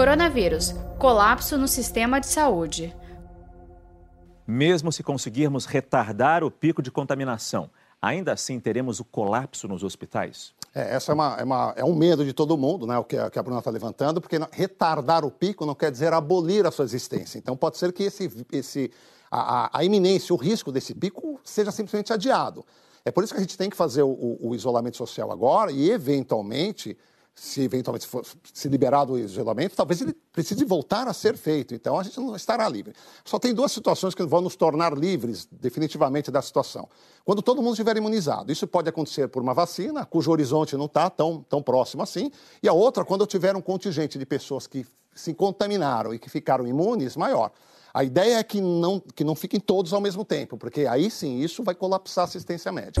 Coronavírus colapso no sistema de saúde. Mesmo se conseguirmos retardar o pico de contaminação, ainda assim teremos o colapso nos hospitais? É, essa é, uma, é, uma, é, um medo de todo mundo, né, o que a, que a Bruna está levantando, porque retardar o pico não quer dizer abolir a sua existência. Então, pode ser que esse, esse, a, a iminência, o risco desse pico seja simplesmente adiado. É por isso que a gente tem que fazer o, o, o isolamento social agora e, eventualmente, se eventualmente for, se liberado o isolamento, talvez ele precise voltar a ser feito. Então a gente não estará livre. Só tem duas situações que vão nos tornar livres definitivamente da situação. Quando todo mundo estiver imunizado. Isso pode acontecer por uma vacina, cujo horizonte não está tão, tão próximo assim. E a outra, quando eu tiver um contingente de pessoas que se contaminaram e que ficaram imunes maior. A ideia é que não, que não fiquem todos ao mesmo tempo, porque aí sim isso vai colapsar a assistência médica.